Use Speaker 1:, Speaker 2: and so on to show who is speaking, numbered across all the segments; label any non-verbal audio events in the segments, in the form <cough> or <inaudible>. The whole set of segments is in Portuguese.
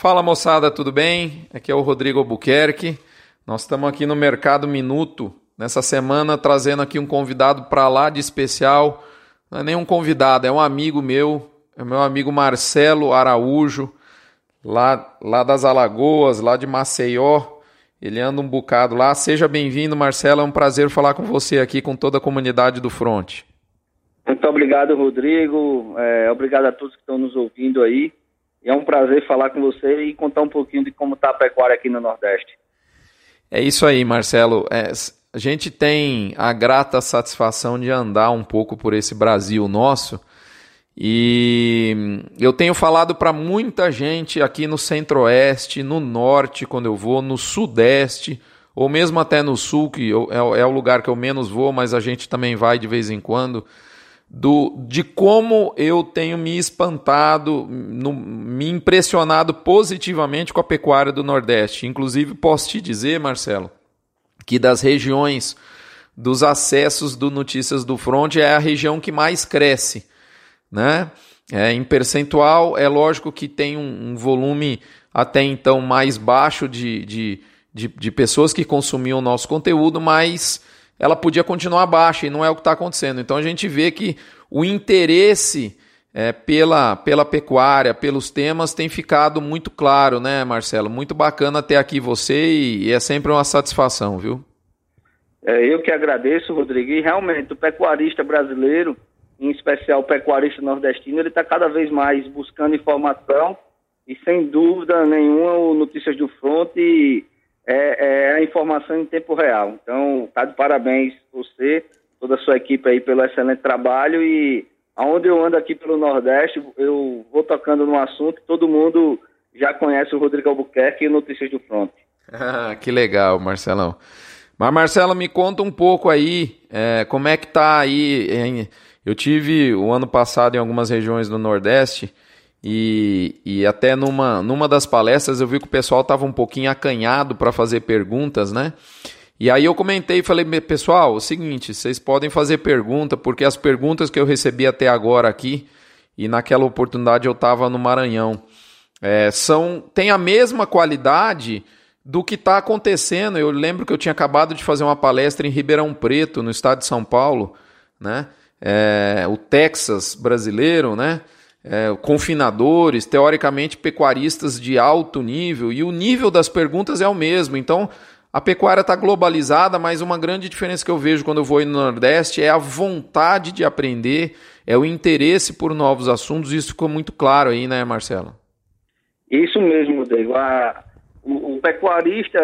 Speaker 1: Fala moçada, tudo bem? Aqui é o Rodrigo Albuquerque. Nós estamos aqui no Mercado Minuto, nessa semana trazendo aqui um convidado para lá de especial. Não é nem um convidado, é um amigo meu, é meu amigo Marcelo Araújo, lá, lá das Alagoas, lá de Maceió. Ele anda um bocado lá. Seja bem-vindo, Marcelo. É um prazer falar com você aqui, com toda a comunidade do Front.
Speaker 2: Muito obrigado, Rodrigo. É, obrigado a todos que estão nos ouvindo aí. É um prazer falar com você e contar um pouquinho de como está a pecuária aqui no Nordeste.
Speaker 1: É isso aí, Marcelo. É, a gente tem a grata satisfação de andar um pouco por esse Brasil nosso. E eu tenho falado para muita gente aqui no Centro-Oeste, no Norte, quando eu vou, no Sudeste, ou mesmo até no Sul, que eu, é, é o lugar que eu menos vou, mas a gente também vai de vez em quando do, de como eu tenho me espantado, no, me impressionado positivamente com a pecuária do Nordeste. Inclusive, posso te dizer, Marcelo, que das regiões dos acessos do Notícias do Front é a região que mais cresce. Né? É, em percentual, é lógico que tem um, um volume até então mais baixo de, de, de, de pessoas que consumiam o nosso conteúdo, mas ela podia continuar baixa e não é o que está acontecendo. Então a gente vê que o interesse é, pela, pela pecuária, pelos temas, tem ficado muito claro, né, Marcelo? Muito bacana ter aqui você e, e é sempre uma satisfação, viu?
Speaker 2: É, eu que agradeço, Rodrigo. E realmente, o pecuarista brasileiro, em especial o pecuarista nordestino, ele está cada vez mais buscando informação e, sem dúvida nenhuma, o Notícias do Fronte é, é a informação em tempo real. Então, tá de parabéns você, toda a sua equipe aí pelo excelente trabalho e aonde eu ando aqui pelo Nordeste, eu vou tocando no assunto, todo mundo já conhece o Rodrigo Albuquerque e Notícias do Front. <laughs>
Speaker 1: Ah, que legal, Marcelão. Mas Marcelo, me conta um pouco aí, é, como é que tá aí, em... eu tive o ano passado em algumas regiões do Nordeste, e, e até numa, numa das palestras eu vi que o pessoal estava um pouquinho acanhado para fazer perguntas, né? E aí eu comentei e falei, pessoal, o seguinte, vocês podem fazer pergunta, porque as perguntas que eu recebi até agora aqui, e naquela oportunidade eu estava no Maranhão, é, são tem a mesma qualidade do que está acontecendo. Eu lembro que eu tinha acabado de fazer uma palestra em Ribeirão Preto, no estado de São Paulo, né? É, o Texas brasileiro, né? É, confinadores, teoricamente pecuaristas de alto nível, e o nível das perguntas é o mesmo. Então, a pecuária está globalizada, mas uma grande diferença que eu vejo quando eu vou no Nordeste é a vontade de aprender, é o interesse por novos assuntos. Isso ficou muito claro aí, né, Marcelo?
Speaker 2: Isso mesmo, Rodrigo. O, o, pecuarista,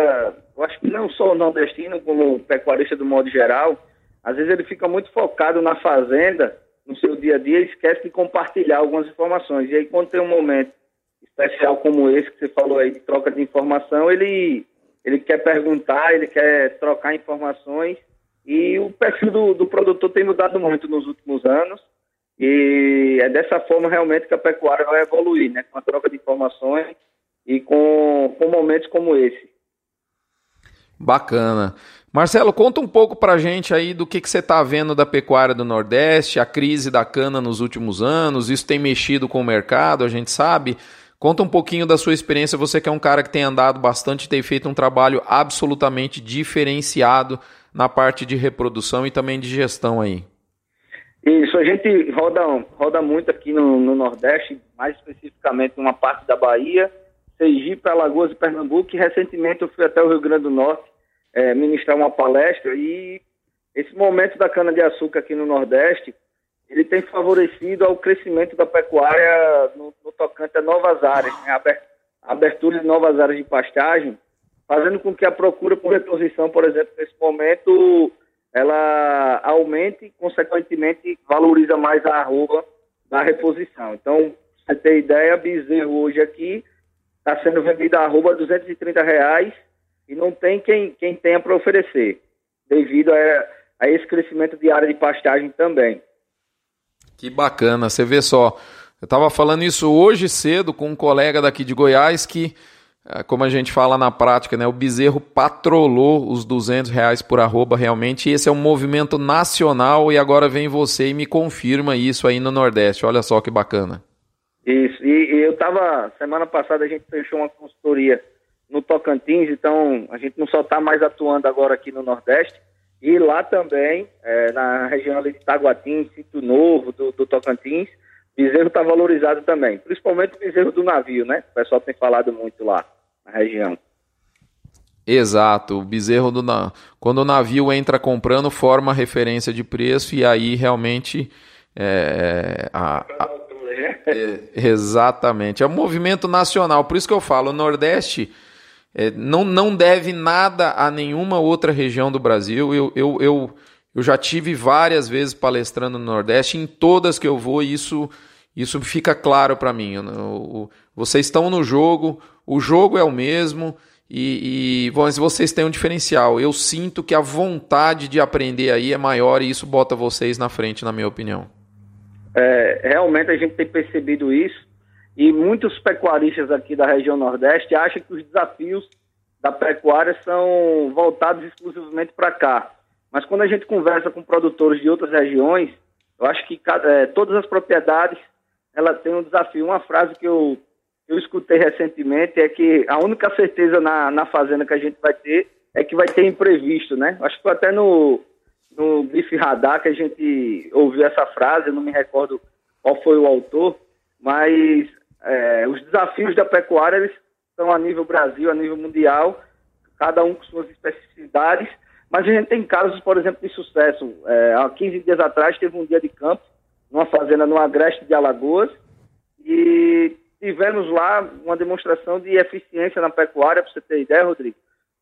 Speaker 2: eu acho que não só o nordestino, como o pecuarista do modo geral, às vezes ele fica muito focado na fazenda no seu dia a dia esquece de compartilhar algumas informações. E aí, quando tem um momento especial como esse que você falou aí, de troca de informação, ele, ele quer perguntar, ele quer trocar informações. E o perfil do, do produtor tem mudado muito nos últimos anos. E é dessa forma realmente que a pecuária vai evoluir, né? Com a troca de informações e com, com momentos como esse.
Speaker 1: Bacana. Marcelo, conta um pouco para a gente aí do que, que você está vendo da pecuária do Nordeste, a crise da cana nos últimos anos, isso tem mexido com o mercado, a gente sabe. Conta um pouquinho da sua experiência, você que é um cara que tem andado bastante, tem feito um trabalho absolutamente diferenciado na parte de reprodução e também de gestão aí.
Speaker 2: Isso, a gente roda, roda muito aqui no, no Nordeste, mais especificamente numa parte da Bahia, Sergipe, Alagoas e Pernambuco, e recentemente eu fui até o Rio Grande do Norte é, ministrar uma palestra e esse momento da cana-de-açúcar aqui no Nordeste, ele tem favorecido ao crescimento da pecuária no, no tocante a novas áreas, né? a abertura de novas áreas de pastagem, fazendo com que a procura por reposição, por exemplo, nesse momento, ela aumente e, consequentemente, valoriza mais a arroba da reposição. Então, você ter ideia, bezerro hoje aqui está sendo vendido a arroba 230 reais e não tem quem, quem tenha para oferecer, devido a, a esse crescimento de área de pastagem também.
Speaker 1: Que bacana, você vê só. Eu estava falando isso hoje cedo com um colega daqui de Goiás que, eh, como a gente fala na prática, né, o bezerro patrolou os 200 reais por arroba realmente. E esse é um movimento nacional e agora vem você e me confirma isso aí no Nordeste. Olha só que bacana.
Speaker 2: Isso, e, e eu estava, semana passada a gente fechou uma consultoria no Tocantins, então a gente não só está mais atuando agora aqui no Nordeste, e lá também, é, na região ali de Taguatim, Sítio Novo, do, do Tocantins, bezerro está valorizado também, principalmente o bezerro do navio, né? O pessoal tem falado muito lá na região.
Speaker 1: Exato, o bezerro do na... quando o navio entra comprando forma referência de preço e aí realmente é, a, a... É, exatamente é um movimento nacional por isso que eu falo o Nordeste é, não, não deve nada a nenhuma outra região do Brasil. Eu, eu, eu, eu já tive várias vezes palestrando no Nordeste, em todas que eu vou, isso, isso fica claro para mim. O, vocês estão no jogo, o jogo é o mesmo. E, e vocês têm um diferencial. Eu sinto que a vontade de aprender aí é maior e isso bota vocês na frente, na minha opinião.
Speaker 2: É, realmente a gente tem percebido isso. E muitos pecuaristas aqui da região Nordeste acham que os desafios da pecuária são voltados exclusivamente para cá. Mas quando a gente conversa com produtores de outras regiões, eu acho que cada, é, todas as propriedades ela tem um desafio. Uma frase que eu, eu escutei recentemente é que a única certeza na, na fazenda que a gente vai ter é que vai ter imprevisto, né? Acho que até no, no Bife Radar que a gente ouviu essa frase, não me recordo qual foi o autor, mas é, os desafios da pecuária eles estão a nível Brasil, a nível mundial, cada um com suas especificidades, mas a gente tem casos, por exemplo, de sucesso. É, há 15 dias atrás teve um dia de campo, numa fazenda no Agreste de Alagoas, e tivemos lá uma demonstração de eficiência na pecuária, para você ter ideia, Rodrigo,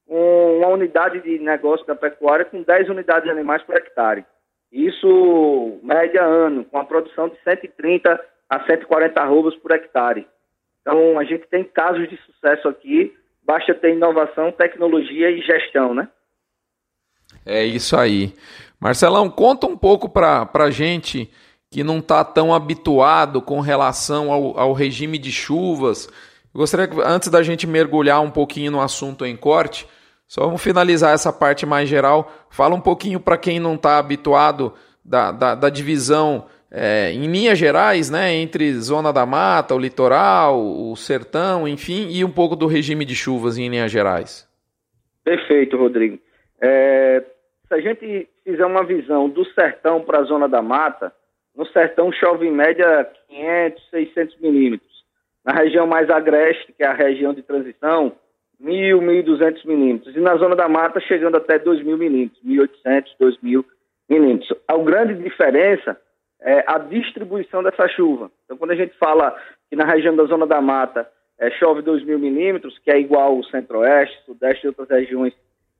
Speaker 2: com uma unidade de negócio da pecuária com 10 unidades de animais por hectare. Isso média ano, com a produção de 130 a 140 arrobas por hectare. Então, a gente tem casos de sucesso aqui, basta ter inovação, tecnologia e gestão, né?
Speaker 1: É isso aí. Marcelão, conta um pouco para a gente que não está tão habituado com relação ao, ao regime de chuvas. Gostaria que, antes da gente mergulhar um pouquinho no assunto em corte, só vamos finalizar essa parte mais geral. Fala um pouquinho para quem não está habituado da, da, da divisão é, em linhas gerais, né, entre zona da mata, o litoral, o sertão, enfim, e um pouco do regime de chuvas em linhas gerais.
Speaker 2: Perfeito, Rodrigo. É, se a gente fizer uma visão do sertão para a zona da mata, no sertão chove em média 500, 600 milímetros. Na região mais agreste, que é a região de transição, 1.000, 1.200 milímetros. E na zona da mata, chegando até 2.000 milímetros, 1.800, 2.000 milímetros. A grande diferença é, a distribuição dessa chuva. Então, quando a gente fala que na região da Zona da Mata é, chove 2 mil milímetros, que é igual ao centro-oeste, sudeste e outras regiões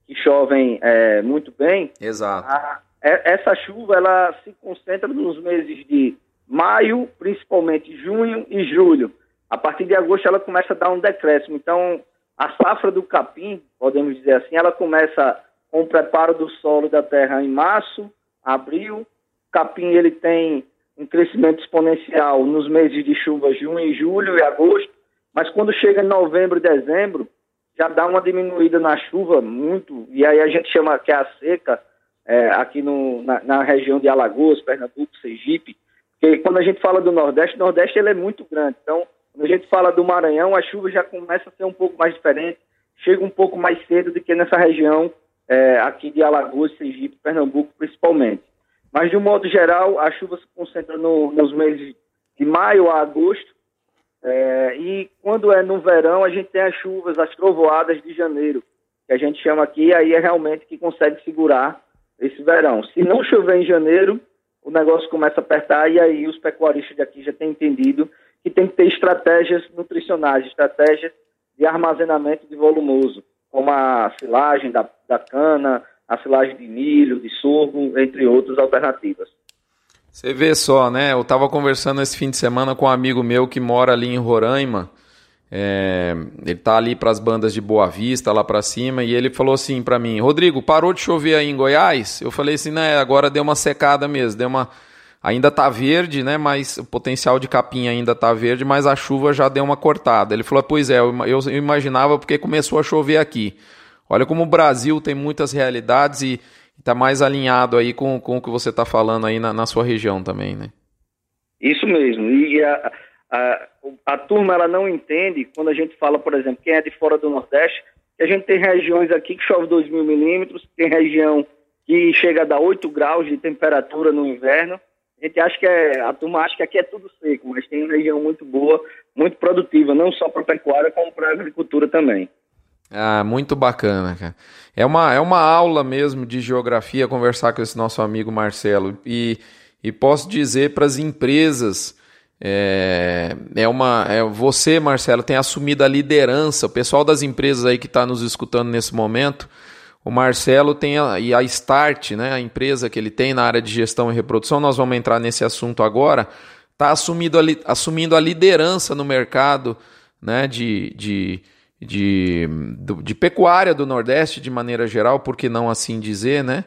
Speaker 2: que chovem é, muito bem.
Speaker 1: Exato.
Speaker 2: A, é, essa chuva ela se concentra nos meses de maio, principalmente junho e julho. A partir de agosto ela começa a dar um decréscimo. Então, a safra do capim, podemos dizer assim, ela começa com o preparo do solo da terra em março, abril, capim ele tem um crescimento exponencial nos meses de chuva, junho, julho e agosto, mas quando chega em novembro e dezembro, já dá uma diminuída na chuva muito, e aí a gente chama que é a seca, é, aqui no, na, na, região de Alagoas, Pernambuco, Sergipe, porque quando a gente fala do Nordeste, o Nordeste ele é muito grande, então quando a gente fala do Maranhão, a chuva já começa a ser um pouco mais diferente, chega um pouco mais cedo do que nessa região é, aqui de Alagoas, Sergipe, Pernambuco principalmente. Mas, de um modo geral, a chuva se concentra no, nos meses de maio a agosto. É, e quando é no verão, a gente tem as chuvas, as trovoadas de janeiro, que a gente chama aqui, aí é realmente que consegue segurar esse verão. Se não chover em janeiro, o negócio começa a apertar e aí os pecuaristas daqui já têm entendido que tem que ter estratégias nutricionais, estratégias de armazenamento de volumoso, como a silagem da, da cana, a silagem de milho, de sorgo, entre outras alternativas.
Speaker 1: Você vê só, né? Eu estava conversando esse fim de semana com um amigo meu que mora ali em Roraima. É, ele tá ali para as bandas de Boa Vista, lá para cima, e ele falou assim para mim: Rodrigo, parou de chover aí em Goiás? Eu falei assim, né? Agora deu uma secada mesmo, deu uma. Ainda tá verde, né? Mas o potencial de capim ainda tá verde, mas a chuva já deu uma cortada. Ele falou: Pois é, eu, eu imaginava porque começou a chover aqui. Olha como o Brasil tem muitas realidades e está mais alinhado aí com, com o que você está falando aí na, na, sua região também, né?
Speaker 2: Isso mesmo. E a, A, a turma ela não entende quando a gente fala, por exemplo, quem é de fora do Nordeste, que a gente tem regiões aqui que chove 2 mil milímetros, tem região que chega a dar 8 graus de temperatura no inverno. A gente acha que é, a turma acha que aqui é tudo seco, mas tem uma região muito boa, muito produtiva, não só para pecuária, como para agricultura também.
Speaker 1: Ah, muito bacana, cara. É uma, é uma aula mesmo de geografia conversar com esse nosso amigo Marcelo. E, e posso dizer para as empresas. É, é uma é, você Marcelo tem assumido a liderança o pessoal das empresas aí que está nos escutando nesse momento o Marcelo tem a, e a Start né a empresa que ele tem na área de gestão e reprodução nós vamos entrar nesse assunto agora está assumindo a, assumindo a liderança no mercado né de, de de, de pecuária do Nordeste de maneira geral, por que não assim dizer, né?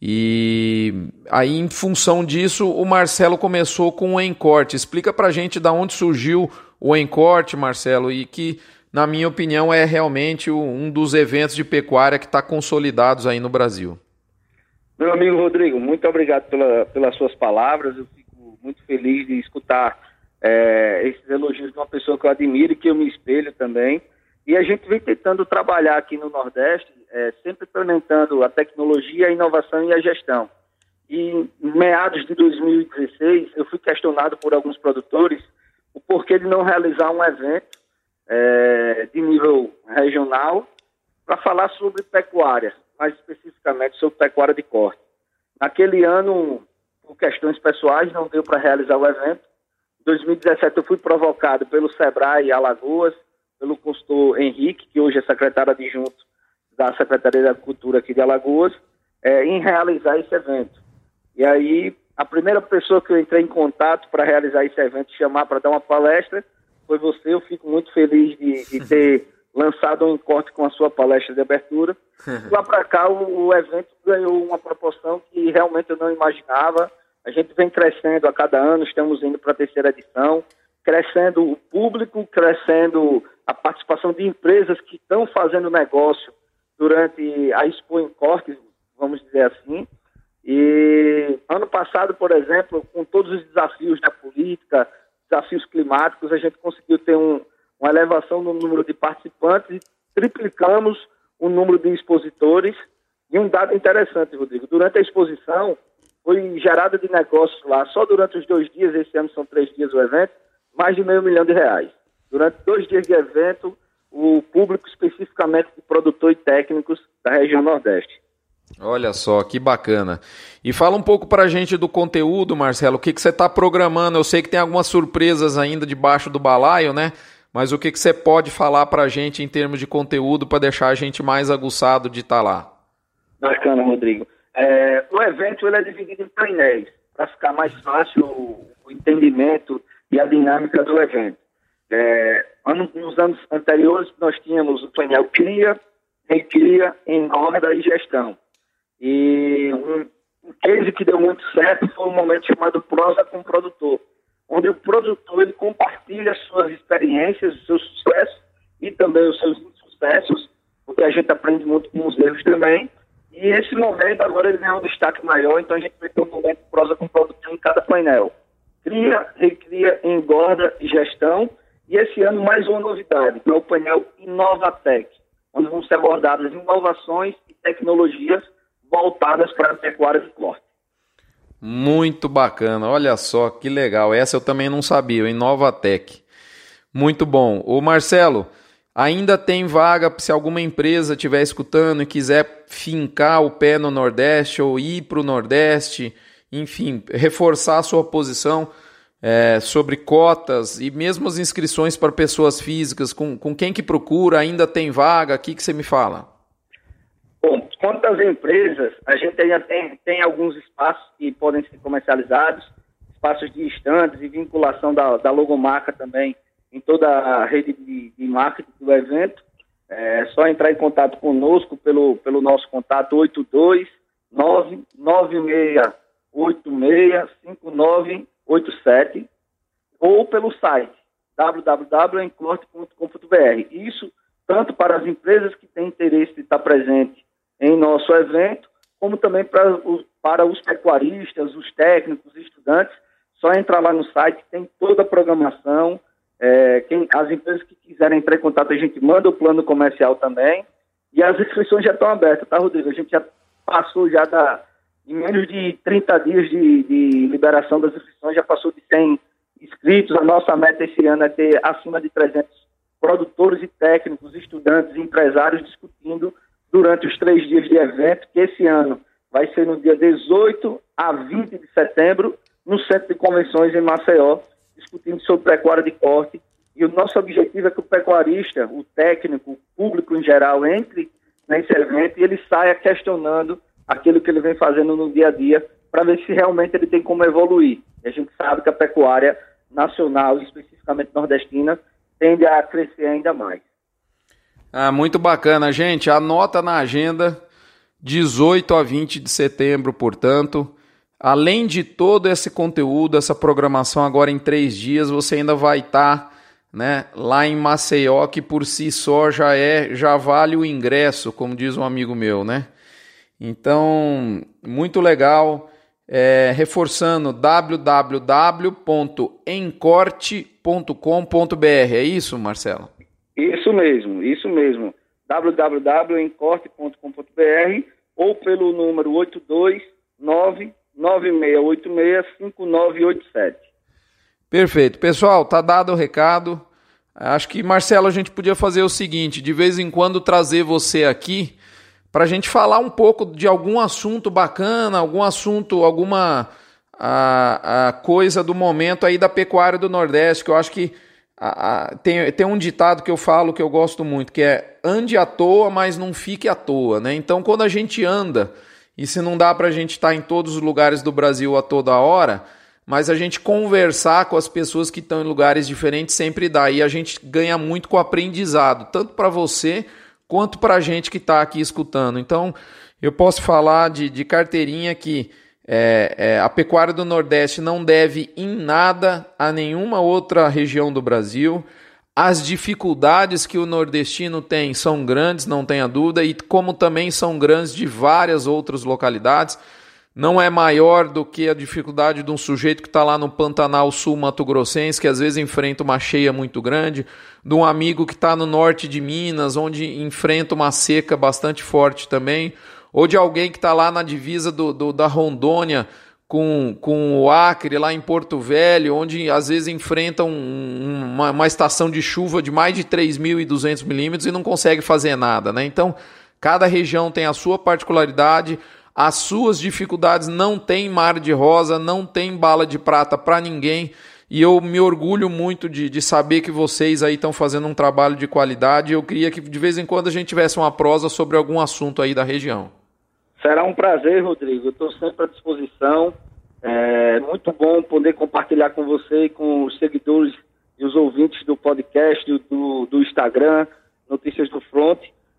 Speaker 1: E aí, em função disso, o Marcelo começou com o Encorte. Explica pra gente da onde surgiu o Encorte, Marcelo, e que, na minha opinião, é realmente um dos eventos de pecuária que está consolidados aí no Brasil.
Speaker 2: Meu amigo Rodrigo, muito obrigado pela, pelas suas palavras. Eu fico muito feliz de escutar é, esses elogios de uma pessoa que eu admiro e que eu me espelho também. E a gente vem tentando trabalhar aqui no Nordeste, é, sempre implementando a tecnologia, a inovação e a gestão. E em meados de 2016, eu fui questionado por alguns produtores o porquê de não realizar um evento é, de nível regional para falar sobre pecuária, mais especificamente sobre pecuária de corte. Naquele ano, por questões pessoais, não deu para realizar o evento. Em 2017, eu fui provocado pelo Sebrae Alagoas, pelo consultor Henrique, que hoje é secretário adjunto da Secretaria da Cultura aqui de Alagoas, é, em realizar esse evento. E aí, a primeira pessoa que eu entrei em contato para realizar esse evento, chamar para dar uma palestra, foi você. Eu fico muito feliz de, de <laughs> ter lançado um encorte com a sua palestra de abertura. <laughs> Lá para cá, o, o evento ganhou uma proporção que realmente eu não imaginava. A gente vem crescendo a cada ano, estamos indo para a terceira edição, crescendo o público, crescendo a participação de empresas que estão fazendo negócio durante a Expo em Corte, vamos dizer assim. E ano passado, por exemplo, com todos os desafios da política, desafios climáticos, a gente conseguiu ter um, uma elevação no número de participantes e triplicamos o número de expositores. E um dado interessante, Rodrigo, durante a exposição foi gerada de negócios lá, só durante os dois dias, esse ano são três dias o evento, mais de meio milhão de reais. Durante dois dias de evento, o público especificamente de produtor e técnicos da região Nordeste.
Speaker 1: Olha só, que bacana. E fala um pouco para a gente do conteúdo, Marcelo. O que, que você está programando? Eu sei que tem algumas surpresas ainda debaixo do balaio, né? Mas o que, que você pode falar para a gente em termos de conteúdo para deixar a gente mais aguçado de estar tá lá?
Speaker 2: Bacana, Rodrigo. É, o evento ele é dividido em painéis, para ficar mais fácil o, o entendimento e a dinâmica do evento. É, nos anos anteriores, nós tínhamos o painel Cria, Recria, Engorda e Gestão. E um, case que deu muito certo foi um momento chamado Prosa com o Produtor, onde o produtor ele compartilha suas experiências, seus sucessos e também os seus insucessos, porque a gente aprende muito com os erros também. E esse momento agora ele ganha um destaque maior, então a gente vai ter um momento prosa com o produtor em cada painel. Cria, recria, engorda gestão e esse ano, mais uma novidade, que é o painel Inovatec, onde vão ser abordadas inovações e tecnologias voltadas para a pecuária de corte.
Speaker 1: Muito bacana, olha só que legal. Essa eu também não sabia, Inovatec. Muito bom. O Marcelo, ainda tem vaga se alguma empresa estiver escutando e quiser fincar o pé no Nordeste ou ir para o Nordeste, enfim, reforçar a sua posição é, sobre cotas e mesmo as inscrições para pessoas físicas, com, com quem que procura, ainda tem vaga? O que, que você me fala?
Speaker 2: Bom, quanto às empresas, a gente ainda tem, tem alguns espaços que podem ser comercializados, espaços de estandes e vinculação da, da logomarca também em toda a rede de, de marketing do evento. É só entrar em contato conosco pelo, pelo nosso contato 82 996 86 59 87 ou pelo site www.encorte.com.br. Isso tanto para as empresas que têm interesse de estar presente em nosso evento, como também para os, para os pecuaristas, os técnicos, os estudantes. Só entrar lá no site, tem toda a programação. É, quem, as empresas que quiserem entrar em contato, a gente manda o plano comercial também. E as inscrições já estão abertas, tá, Rodrigo? A gente já passou já da, em menos de 30 dias de, de liberação das inscrições, já passou de 100 inscritos. A nossa meta esse ano é ter acima de 300 produtores e técnicos, estudantes e empresários discutindo durante os três dias de evento, que esse ano vai ser no dia 18 a 20 de setembro, no Centro de Convenções em Maceió, discutindo sobre pecuária de corte. E o nosso objetivo é que o pecuarista, o técnico, o público em geral, entre nesse evento e ele saia questionando aquilo que ele vem fazendo no dia a dia para ver se realmente ele tem como evoluir. E a gente sabe que a pecuária nacional, especificamente nordestina, tende a crescer ainda mais.
Speaker 1: Ah, muito bacana, gente. Anota na agenda 18 a 20 de setembro, portanto. Além de todo esse conteúdo, essa programação agora em três dias, você ainda vai estar tá, né, lá em Maceió, que por si só já é, já vale o ingresso, como diz um amigo meu, né? Então, muito legal. É, reforçando www.encorte.com.br. É isso, Marcelo?
Speaker 2: Isso mesmo, isso mesmo. www.encorte.com.br ou pelo número 829-9686-5987.
Speaker 1: Perfeito. Pessoal, tá dado o recado. Acho que, Marcelo, a gente podia fazer o seguinte: de vez em quando trazer você aqui para a gente falar um pouco de algum assunto bacana, algum assunto, alguma a, a coisa do momento aí da pecuária do Nordeste, que eu acho que a, a, tem, tem um ditado que eu falo que eu gosto muito, que é ande à toa, mas não fique à toa, né? Então, quando a gente anda, e se não dá para a gente estar tá em todos os lugares do Brasil a toda hora, mas a gente conversar com as pessoas que estão em lugares diferentes sempre dá, e a gente ganha muito com o aprendizado, tanto para você quanto para a gente que está aqui escutando. Então, eu posso falar de, de carteirinha que é, é, a pecuária do Nordeste não deve em nada a nenhuma outra região do Brasil. As dificuldades que o nordestino tem são grandes, não tenha dúvida, e como também são grandes de várias outras localidades. Não é maior do que a dificuldade de um sujeito que está lá no Pantanal Sul Mato Grossense, que às vezes enfrenta uma cheia muito grande, de um amigo que está no norte de Minas, onde enfrenta uma seca bastante forte também, ou de alguém que está lá na divisa do, do, da Rondônia com, com o Acre, lá em Porto Velho, onde às vezes enfrenta um, uma, uma estação de chuva de mais de 3.200 milímetros e não consegue fazer nada. Né? Então, cada região tem a sua particularidade, as suas dificuldades, não tem mar de rosa, não tem bala de prata para ninguém. E eu me orgulho muito de, de saber que vocês aí estão fazendo um trabalho de qualidade. Eu queria que de vez em quando a gente tivesse uma prosa sobre algum assunto aí da região.
Speaker 2: Será um prazer, Rodrigo. Estou sempre à disposição. É muito bom poder compartilhar com você e com os seguidores e os ouvintes do podcast, do, do Instagram, Notícias do Front.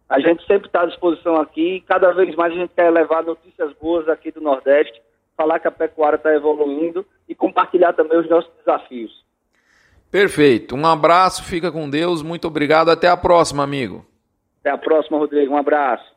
Speaker 2: A gente sempre está à disposição aqui e cada vez mais a gente quer levar notícias boas aqui do Nordeste, falar que a pecuária está evoluindo e compartilhar também os nossos desafios.
Speaker 1: Perfeito. Um abraço, fica com Deus. Muito obrigado. Até a próxima, amigo.
Speaker 2: Até a próxima, Rodrigo. Um abraço.